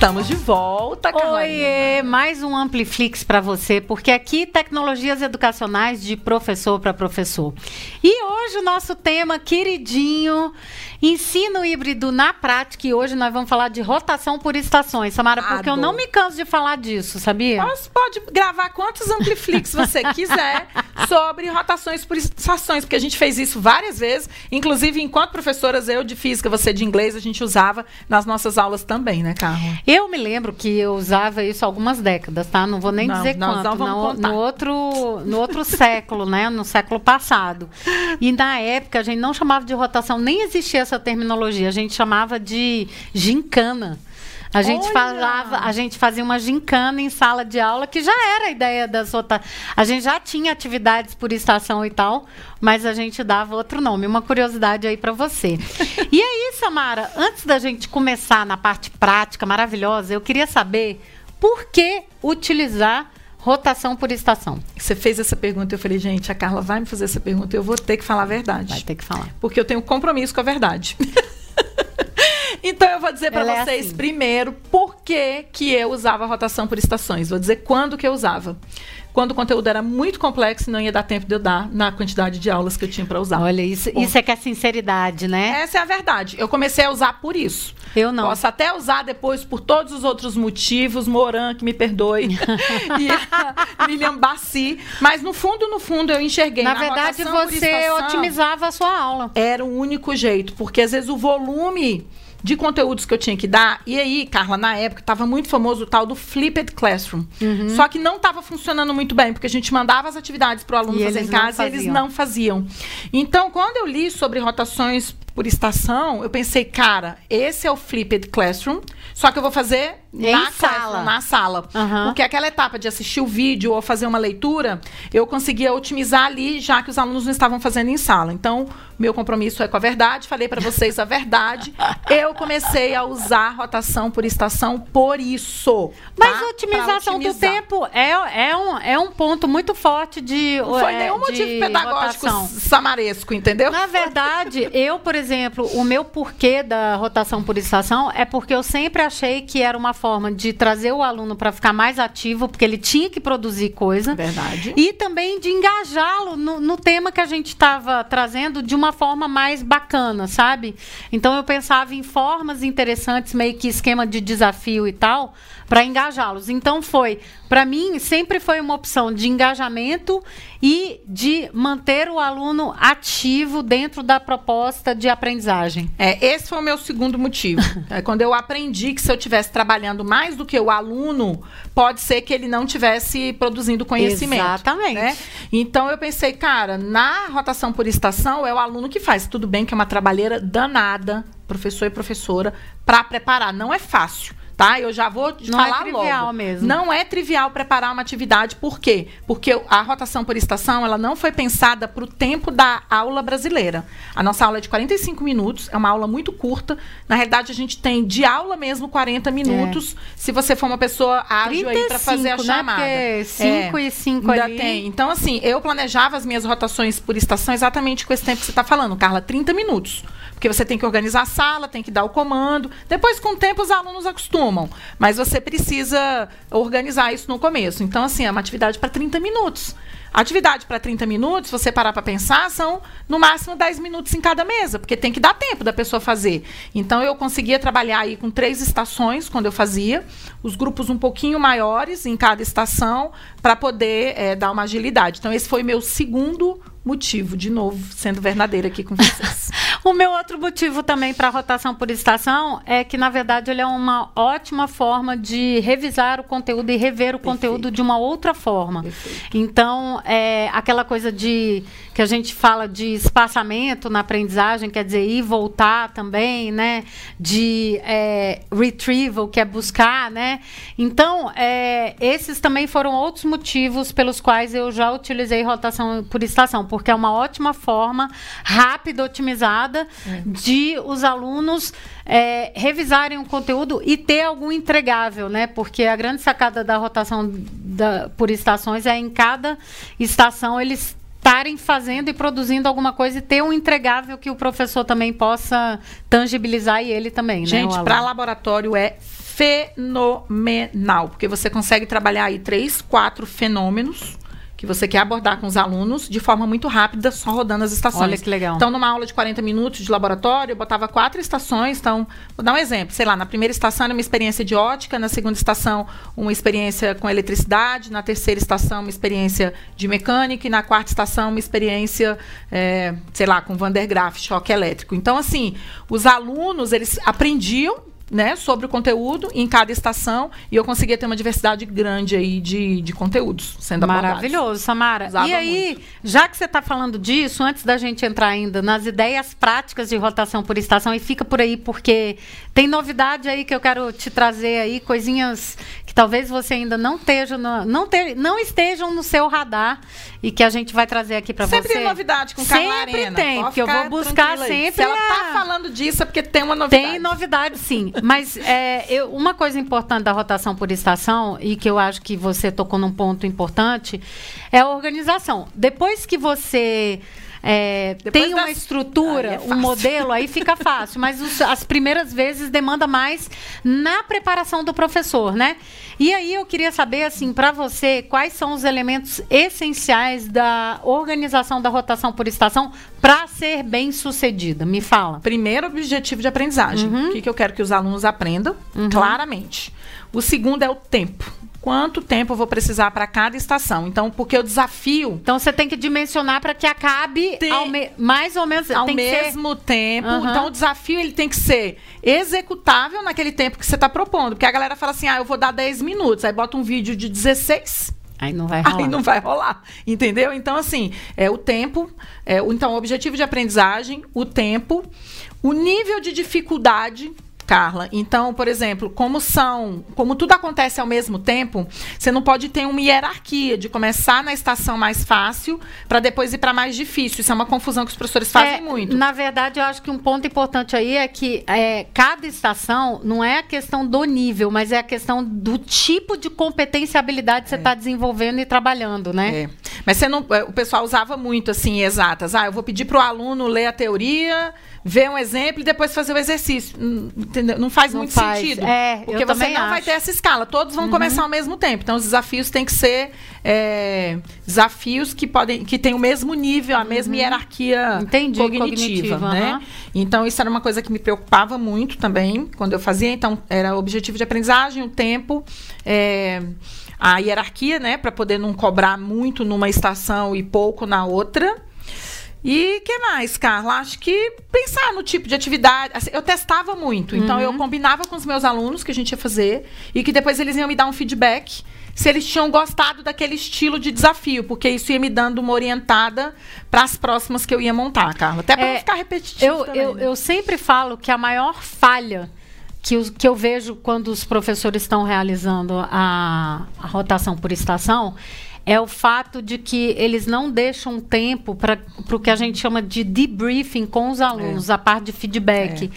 Estamos de volta, Oi, mais um Ampliflix para você, porque aqui tecnologias educacionais de professor para professor. E hoje o nosso tema queridinho, ensino híbrido na prática, e hoje nós vamos falar de rotação por estações, Samara, porque Adoro. eu não me canso de falar disso, sabia? Você pode gravar quantos Ampliflix você quiser sobre rotações por estações, porque a gente fez isso várias vezes, inclusive enquanto professoras, eu de física, você de inglês, a gente usava nas nossas aulas também, né, Carla? Eu me lembro que eu usava isso algumas décadas, tá? Não vou nem não, dizer quanto. Não no, no, outro, no outro século, né? No século passado. E na época a gente não chamava de rotação, nem existia essa terminologia. A gente chamava de gincana. A gente Olha. falava, a gente fazia uma gincana em sala de aula, que já era a ideia das outras. A gente já tinha atividades por estação e tal, mas a gente dava outro nome. Uma curiosidade aí para você. e aí, Samara, antes da gente começar na parte prática maravilhosa, eu queria saber por que utilizar rotação por estação. Você fez essa pergunta, eu falei, gente, a Carla vai me fazer essa pergunta, eu vou ter que falar a verdade. Vai ter que falar. Porque eu tenho compromisso com a verdade. Então eu vou dizer para é vocês é assim. primeiro por que, que eu usava a rotação por estações. Vou dizer quando que eu usava. Quando o conteúdo era muito complexo e não ia dar tempo de eu dar na quantidade de aulas que eu tinha para usar. Olha, isso, isso é que é sinceridade, né? Essa é a verdade. Eu comecei a usar por isso. Eu não. Posso até usar depois por todos os outros motivos, Moran, que me perdoe, e Lilian Bassi. Mas no fundo, no fundo, eu enxerguei. Na, na verdade, você otimizava a sua aula. Era o único jeito, porque às vezes o volume de conteúdos que eu tinha que dar. E aí, Carla, na época, estava muito famoso o tal do Flipped Classroom. Uhum. Só que não estava funcionando muito bem, porque a gente mandava as atividades para o aluno e fazer em casa e eles não faziam. Então, quando eu li sobre rotações por estação, eu pensei, cara, esse é o Flipped Classroom, só que eu vou fazer em na sala. na sala. Uhum. Porque aquela etapa de assistir o vídeo ou fazer uma leitura, eu conseguia otimizar ali, já que os alunos não estavam fazendo em sala. Então, meu compromisso é com a verdade, falei para vocês a verdade. eu comecei a usar rotação por estação por isso. Mas tá? otimização do tempo é, é, um, é um ponto muito forte de. Não foi é, nenhum motivo pedagógico rotação. samaresco, entendeu? Na verdade, eu, por exemplo, o meu porquê da rotação por estação é porque eu sempre achei que era uma forma de trazer o aluno para ficar mais ativo, porque ele tinha que produzir coisa. Verdade. E também de engajá-lo no, no, tema que a gente estava trazendo de uma forma mais bacana, sabe? Então eu pensava em formas interessantes, meio que esquema de desafio e tal, para engajá-los. Então foi, para mim, sempre foi uma opção de engajamento e de manter o aluno ativo dentro da proposta de aprendizagem. É, esse foi o meu segundo motivo. é quando eu aprendi que se eu estivesse trabalhando mais do que o aluno, pode ser que ele não tivesse produzindo conhecimento. Exatamente. Né? Então eu pensei, cara, na rotação por estação é o aluno que faz. Tudo bem que é uma trabalheira danada, professor e professora, para preparar. Não é fácil tá? Eu já vou não é falar é trivial logo. mesmo. Não é trivial preparar uma atividade, por quê? Porque a rotação por estação, ela não foi pensada para o tempo da aula brasileira. A nossa aula é de 45 minutos, é uma aula muito curta. Na realidade, a gente tem de aula mesmo 40 minutos, é. se você for uma pessoa ágil 35, aí para fazer a né? chamada. Porque 5 é, e 5 ali. Ainda tem. Então, assim, eu planejava as minhas rotações por estação exatamente com esse tempo que você está falando, Carla, 30 minutos. Porque você tem que organizar a sala, tem que dar o comando. Depois, com o tempo, os alunos acostumam. Mas você precisa organizar isso no começo. Então, assim, é uma atividade para 30 minutos. Atividade para 30 minutos, se você parar para pensar, são no máximo 10 minutos em cada mesa, porque tem que dar tempo da pessoa fazer. Então eu conseguia trabalhar aí com três estações quando eu fazia, os grupos um pouquinho maiores em cada estação, para poder é, dar uma agilidade. Então esse foi meu segundo motivo, de novo, sendo verdadeira aqui com vocês. o meu outro motivo também para rotação por estação é que, na verdade, ele é uma ótima forma de revisar o conteúdo e rever o Perfeito. conteúdo de uma outra forma. Perfeito. Então, é, aquela coisa de que a gente fala de espaçamento na aprendizagem, quer dizer, ir voltar também, né? De é, retrieval, que é buscar, né? Então, é, esses também foram outros motivos pelos quais eu já utilizei rotação por estação porque é uma ótima forma, rápida, otimizada, é. de os alunos é, revisarem o conteúdo e ter algum entregável, né? Porque a grande sacada da rotação da, por estações é em cada estação eles estarem fazendo e produzindo alguma coisa e ter um entregável que o professor também possa tangibilizar e ele também, Gente, né? para laboratório é fenomenal, porque você consegue trabalhar aí três, quatro fenômenos que você quer abordar com os alunos de forma muito rápida, só rodando as estações. Olha que legal. Então, numa aula de 40 minutos de laboratório, eu botava quatro estações. Então, vou dar um exemplo. Sei lá, na primeira estação era uma experiência de ótica, na segunda estação, uma experiência com eletricidade, na terceira estação, uma experiência de mecânica, e na quarta estação, uma experiência, é, sei lá, com Van der Graaf, choque elétrico. Então, assim, os alunos, eles aprendiam né, sobre o conteúdo em cada estação e eu conseguia ter uma diversidade grande aí de, de conteúdos sendo abordados. Maravilhoso, Samara. Usava e aí, muito. já que você está falando disso, antes da gente entrar ainda nas ideias práticas de rotação por estação, e fica por aí porque tem novidade aí que eu quero te trazer aí, coisinhas que talvez você ainda não esteja no, não, não estejam no seu radar e que a gente vai trazer aqui para você. Sempre tem novidade com Carla Sempre Arena. tem, porque eu vou buscar sempre. Se ela está falando disso é porque tem uma novidade. Tem novidade, sim. Mas é, eu, uma coisa importante da rotação por estação e que eu acho que você tocou num ponto importante é a organização. Depois que você é, tem uma das... estrutura, é um modelo, aí fica fácil. Mas os, as primeiras vezes demanda mais na preparação do professor, né? E aí eu queria saber, assim, para você, quais são os elementos essenciais da organização da rotação por estação para ser bem sucedida? Me fala. Primeiro, objetivo de aprendizagem. Uhum. O que, que eu quero que os alunos aprendam uhum. claramente. O segundo é o tempo quanto tempo eu vou precisar para cada estação. Então, porque o desafio. Então, você tem que dimensionar para que acabe me... mais ou menos ao mesmo ser... tempo. Uhum. Então, o desafio ele tem que ser executável naquele tempo que você está propondo. Porque a galera fala assim: ah, eu vou dar 10 minutos. Aí bota um vídeo de 16. Aí não vai rolar. Aí não vai rolar, entendeu? Então, assim, é o tempo, é, então, o objetivo de aprendizagem, o tempo, o nível de dificuldade Carla. Então, por exemplo, como são, como tudo acontece ao mesmo tempo, você não pode ter uma hierarquia de começar na estação mais fácil para depois ir para mais difícil. Isso é uma confusão que os professores fazem é, muito. Na verdade, eu acho que um ponto importante aí é que é, cada estação não é a questão do nível, mas é a questão do tipo de competência e habilidade que você está é. desenvolvendo e trabalhando, né? Mas você não, é, o pessoal usava muito assim exatas. Ah, eu vou pedir para o aluno ler a teoria ver um exemplo e depois fazer o exercício. Entendeu? Não faz não muito faz. sentido. É, porque você não acho. vai ter essa escala. Todos vão uhum. começar ao mesmo tempo. Então, os desafios têm que ser é, desafios que podem que têm o mesmo nível, a mesma uhum. hierarquia Entendi, cognitiva. cognitiva né? Uhum. Então, isso era uma coisa que me preocupava muito também quando eu fazia. Então, era o objetivo de aprendizagem, o tempo. É, a hierarquia, né, para poder não cobrar muito numa estação e pouco na outra. E que mais, Carla? Acho que pensar no tipo de atividade. Assim, eu testava muito. Então, uhum. eu combinava com os meus alunos que a gente ia fazer e que depois eles iam me dar um feedback se eles tinham gostado daquele estilo de desafio, porque isso ia me dando uma orientada para as próximas que eu ia montar, Carla. Até para é, não ficar repetitivo. Eu, também, eu, né? eu sempre falo que a maior falha que, os, que eu vejo quando os professores estão realizando a, a rotação por estação é o fato de que eles não deixam tempo para o que a gente chama de debriefing com os alunos, é. a parte de feedback,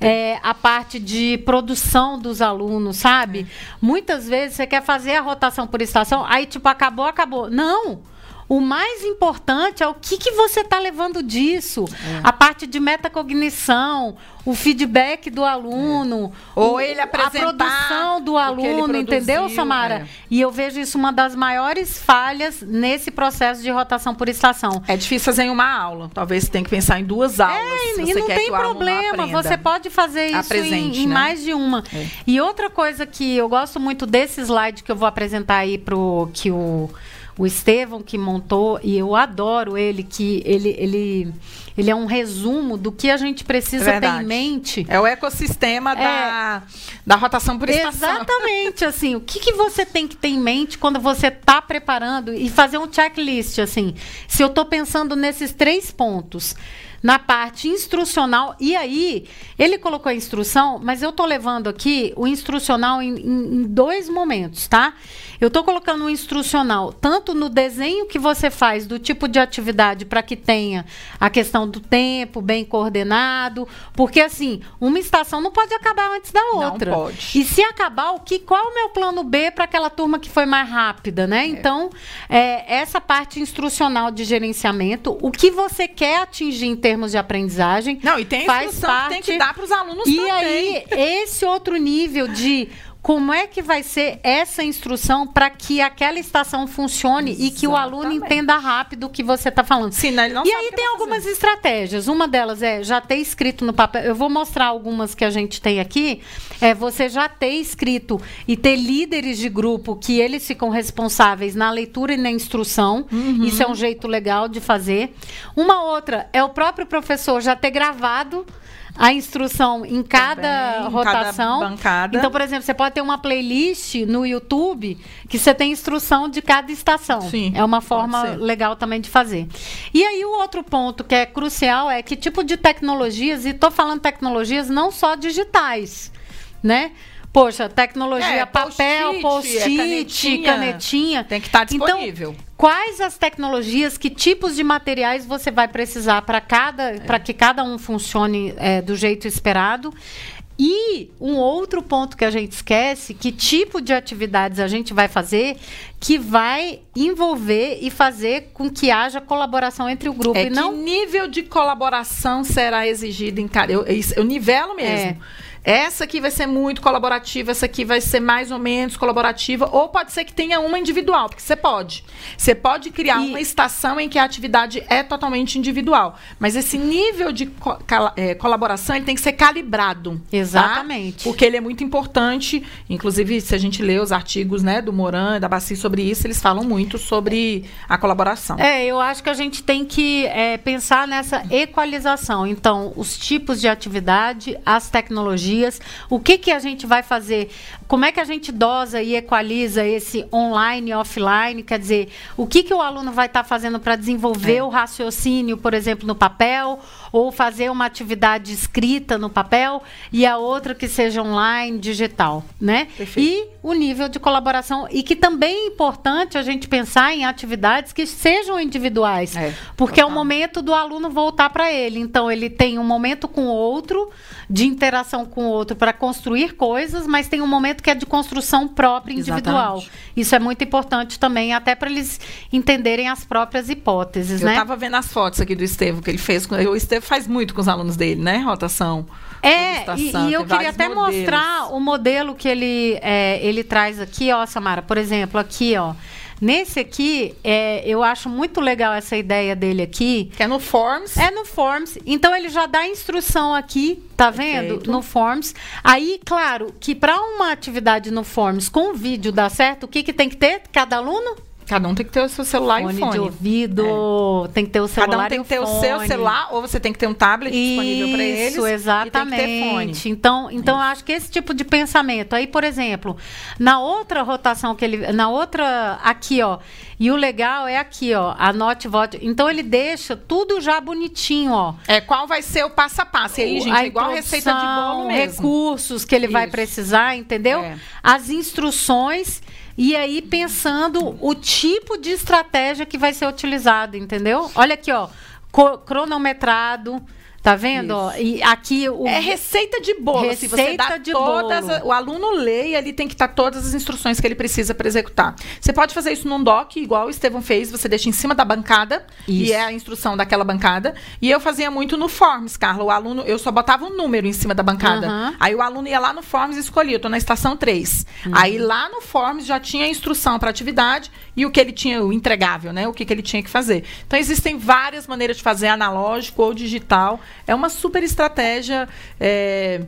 é, é, a parte de produção dos alunos, sabe? É. Muitas vezes você quer fazer a rotação por estação, aí tipo, acabou, acabou. Não! O mais importante é o que, que você está levando disso. É. A parte de metacognição, o feedback do aluno, é. ou ele apresentar a produção do aluno, entendeu, Samara? É. E eu vejo isso uma das maiores falhas nesse processo de rotação por estação. É difícil fazer em uma aula. Talvez você tenha que pensar em duas aulas. É, e não tem problema. Você pode fazer isso em, em né? mais de uma. É. E outra coisa que eu gosto muito desse slide que eu vou apresentar aí para que o o Estevão que montou, e eu adoro ele, que ele, ele, ele é um resumo do que a gente precisa é ter em mente. É o ecossistema é, da, da rotação por estação. Exatamente, assim, o que, que você tem que ter em mente quando você está preparando e fazer um checklist, assim, se eu estou pensando nesses três pontos na parte instrucional. E aí, ele colocou a instrução, mas eu estou levando aqui o instrucional em, em, em dois momentos, tá? Eu estou colocando o instrucional tanto no desenho que você faz do tipo de atividade para que tenha a questão do tempo, bem coordenado, porque assim, uma estação não pode acabar antes da outra. Não pode. E se acabar, o que, qual é o meu plano B para aquela turma que foi mais rápida, né? É. Então, é, essa parte instrucional de gerenciamento, o que você quer atingir em termos de aprendizagem. Não, e tem faz parte, que tem que dar para os alunos e também. E aí, esse outro nível de como é que vai ser essa instrução para que aquela estação funcione Exatamente. e que o aluno entenda rápido o que você está falando. Sim, né? e aí tem algumas fazer. estratégias. Uma delas é já ter escrito no papel. Eu vou mostrar algumas que a gente tem aqui. É você já ter escrito e ter líderes de grupo que eles ficam responsáveis na leitura e na instrução. Uhum. Isso é um jeito legal de fazer. Uma outra é o próprio professor já ter gravado a instrução em cada Também, rotação. Cada bancada. Então, por exemplo, você pode ter uma playlist no YouTube que você tem instrução de cada estação. Sim, é uma forma legal também de fazer. E aí o outro ponto que é crucial é que tipo de tecnologias, e estou falando tecnologias não só digitais, né? Poxa, tecnologia, é, papel, post-it, é canetinha, Tem que estar tá disponível. Então, quais as tecnologias, que tipos de materiais você vai precisar para cada, é. para que cada um funcione é, do jeito esperado? E um outro ponto que a gente esquece, que tipo de atividades a gente vai fazer que vai envolver e fazer com que haja colaboração entre o grupo. É e não... Que nível de colaboração será exigido em cada... Eu, eu nivelo mesmo. É. Essa aqui vai ser muito colaborativa, essa aqui vai ser mais ou menos colaborativa, ou pode ser que tenha uma individual, porque você pode. Você pode criar e... uma estação em que a atividade é totalmente individual, mas esse nível de co é, colaboração ele tem que ser calibrado. Tá? Exatamente. Tá? Porque ele é muito importante, inclusive se a gente lê os artigos né, do Moran e da Baci sobre isso, eles falam muito sobre a colaboração. É, eu acho que a gente tem que é, pensar nessa equalização. Então, os tipos de atividade, as tecnologias, dias. O que, que a gente vai fazer? Como é que a gente dosa e equaliza esse online e offline? Quer dizer, o que, que o aluno vai estar tá fazendo para desenvolver é. o raciocínio, por exemplo, no papel, ou fazer uma atividade escrita no papel e a outra que seja online, digital, né? Perfeito. E o nível de colaboração e que também é importante a gente pensar em atividades que sejam individuais, é, porque total. é o momento do aluno voltar para ele. Então ele tem um momento com o outro de interação com o outro para construir coisas, mas tem um momento que é de construção própria individual. Exatamente. Isso é muito importante também, até para eles entenderem as próprias hipóteses. Eu né? estava vendo as fotos aqui do Estevam que ele fez. O Estevam faz muito com os alunos dele, né? Rotação. É, e, e, eu queria até modelos. mostrar o modelo que ele, é, ele traz aqui, ó, Samara. Por exemplo, aqui, ó. Nesse aqui, é, eu acho muito legal essa ideia dele aqui. Que é no Forms. É no Forms. Então ele já dá instrução aqui, tá vendo? Perfeito. No Forms. Aí, claro, que para uma atividade no Forms com vídeo dar certo, o que, que tem que ter cada aluno? Cada um tem que ter o seu celular fone e fone. de ouvido, é. tem que ter o celular Cada um tem que ter fone. o seu celular ou você tem que ter um tablet Isso, disponível para eles. Isso, exatamente. Então, então eu acho que esse tipo de pensamento. Aí, por exemplo, na outra rotação que ele, na outra aqui, ó, e o legal é aqui, ó, anote, vote. Então ele deixa tudo já bonitinho, ó. É, qual vai ser o passo a passo? E aí, gente, a é igual receita de bolo mesmo. recursos que ele Isso. vai precisar, entendeu? É. As instruções e aí pensando o tipo de estratégia que vai ser utilizado, entendeu? Olha aqui, ó, cronometrado, Tá vendo? E aqui o é receita de bolo. Receita assim, você dá de todas, bolo. O aluno lê e ali tem que estar todas as instruções que ele precisa para executar. Você pode fazer isso num doc, igual o Estevão fez. Você deixa em cima da bancada isso. e é a instrução daquela bancada. E eu fazia muito no Forms, Carla. O aluno, eu só botava um número em cima da bancada. Uhum. Aí o aluno ia lá no Forms e escolhia. Eu tô na estação 3. Uhum. Aí lá no Forms já tinha a instrução para atividade e o que ele tinha, o entregável, né? O que, que ele tinha que fazer. Então existem várias maneiras de fazer analógico ou digital. É uma super estratégia é,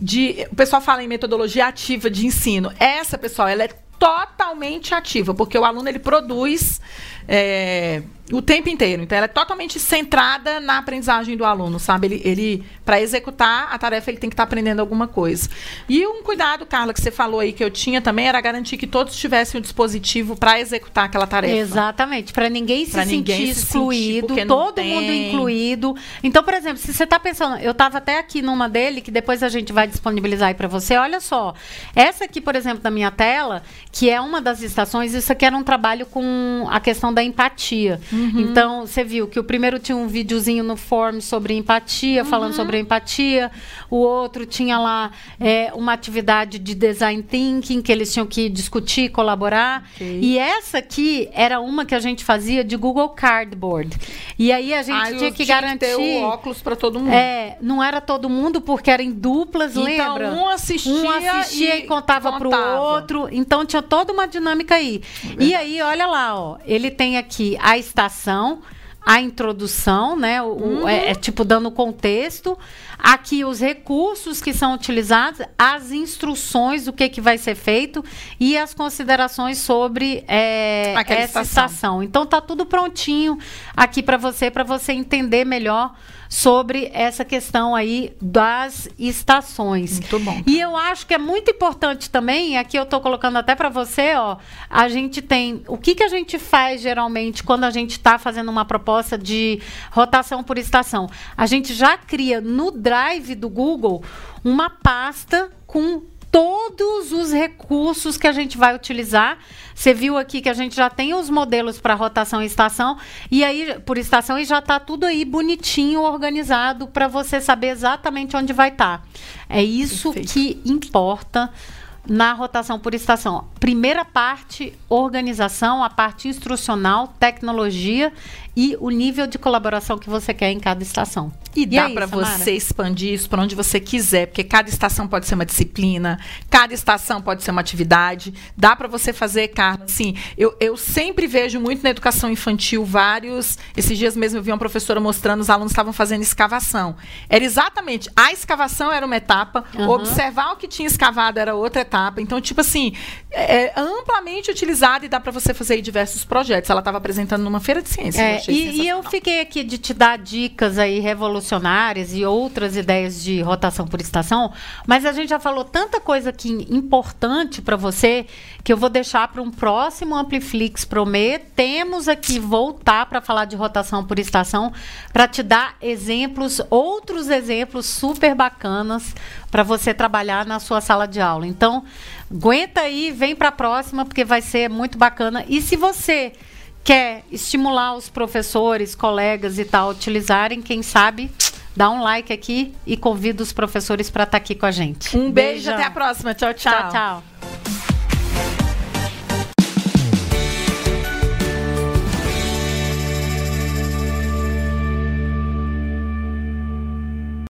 de. O pessoal fala em metodologia ativa de ensino. Essa, pessoal, ela é totalmente ativa, porque o aluno ele produz é, o tempo inteiro. Então, ela é totalmente centrada na aprendizagem do aluno, sabe? Ele, ele para executar a tarefa, ele tem que estar tá aprendendo alguma coisa. E um cuidado, Carla, que você falou aí que eu tinha também era garantir que todos tivessem o um dispositivo para executar aquela tarefa. Exatamente, para ninguém se pra sentir ninguém excluído, se todo tem... mundo incluído. Então, por exemplo, se você está pensando, eu estava até aqui numa dele que depois a gente vai disponibilizar aí para você. Olha só, essa aqui, por exemplo, da minha tela, que é uma das estações, isso aqui era um trabalho com a questão da empatia. Uhum. Então, você viu que o primeiro tinha um videozinho no form sobre empatia, uhum. falando sobre empatia. O outro tinha lá é, uma atividade de design thinking, que eles tinham que discutir, colaborar. Okay. E essa aqui era uma que a gente fazia de Google Cardboard. E aí a gente ah, tinha que garantir. Que ter o óculos para todo mundo. É, não era todo mundo, porque era em duplas, então, lembra? Um assistia, um assistia e, e contava para o outro. Então tinha toda uma dinâmica aí. É e aí, olha lá, ó. Ele tem aqui a estação, a introdução, né? O, uhum. é, é, tipo dando contexto. Aqui os recursos que são utilizados, as instruções do que, que vai ser feito e as considerações sobre é, essa estação. estação. Então tá tudo prontinho aqui para você, para você entender melhor sobre essa questão aí das estações. Muito bom. E eu acho que é muito importante também, aqui eu estou colocando até para você, ó, a gente tem o que, que a gente faz geralmente quando a gente está fazendo uma proposta de rotação por estação. A gente já cria no Drive do Google uma pasta com todos os recursos que a gente vai utilizar. Você viu aqui que a gente já tem os modelos para rotação e estação, e aí por estação e já está tudo aí bonitinho, organizado para você saber exatamente onde vai estar. Tá. É isso Perfeito. que importa na rotação por estação. Primeira parte, organização, a parte instrucional, tecnologia e o nível de colaboração que você quer em cada estação. E, e dá para você expandir isso para onde você quiser, porque cada estação pode ser uma disciplina, cada estação pode ser uma atividade. Dá para você fazer, Carla. Assim, eu, eu sempre vejo muito na educação infantil vários. Esses dias mesmo eu vi uma professora mostrando, os alunos estavam fazendo escavação. Era exatamente, a escavação era uma etapa, uhum. observar o que tinha escavado era outra etapa. Então, tipo assim, é, é amplamente utilizado e dá para você fazer diversos projetos. Ela estava apresentando numa feira de ciências. É, e, e eu fiquei aqui de te dar dicas aí revolucionárias e outras ideias de rotação por estação, mas a gente já falou tanta coisa aqui importante para você que eu vou deixar para um próximo Ampliflix Prometemos aqui voltar para falar de rotação por estação para te dar exemplos, outros exemplos super bacanas para você trabalhar na sua sala de aula. Então, aguenta aí, vem para a próxima porque vai ser muito bacana. E se você quer estimular os professores, colegas e tal, utilizarem, quem sabe, dá um like aqui e convida os professores para estar tá aqui com a gente. Um beijo, Beijão. até a próxima. Tchau, tchau. Tchau, tchau.